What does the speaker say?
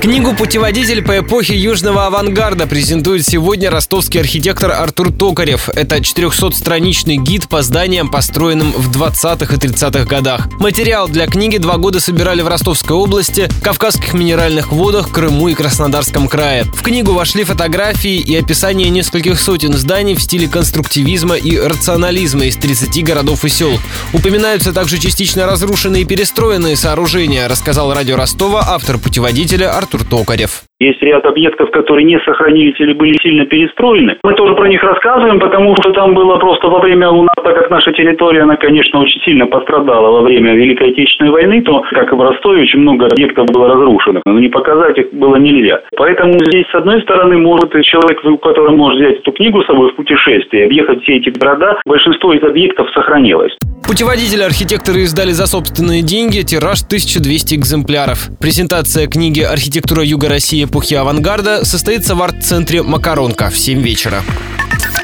Книгу «Путеводитель по эпохе южного авангарда» презентует сегодня ростовский архитектор Артур Токарев. Это 400-страничный гид по зданиям, построенным в 20-х и 30-х годах. Материал для книги два года собирали в Ростовской области, Кавказских минеральных водах, Крыму и Краснодарском крае. В книгу вошли фотографии и описание нескольких сотен зданий в стиле конструктивизма и рационализма из 30 городов и сел. Упоминаются также частично разрушенные и перестроенные сооружения, рассказал радио Ростова автор путеводителя Артур Артур Токарев. Есть ряд объектов, которые не сохранились или были сильно перестроены. Мы тоже про них рассказываем, потому что там было просто во время, у так как наша территория, она, конечно, очень сильно пострадала во время Великой Отечественной войны, то, как и в Ростове, очень много объектов было разрушено. Но не показать их было нельзя. Поэтому здесь, с одной стороны, может человек, который может взять эту книгу с собой в путешествие, объехать все эти города, большинство из объектов сохранилось. Путеводитель архитекторы издали за собственные деньги, тираж 1200 экземпляров. Презентация книги «Архитектура Юга России эпохи авангарда» состоится в арт-центре «Макаронка» в 7 вечера.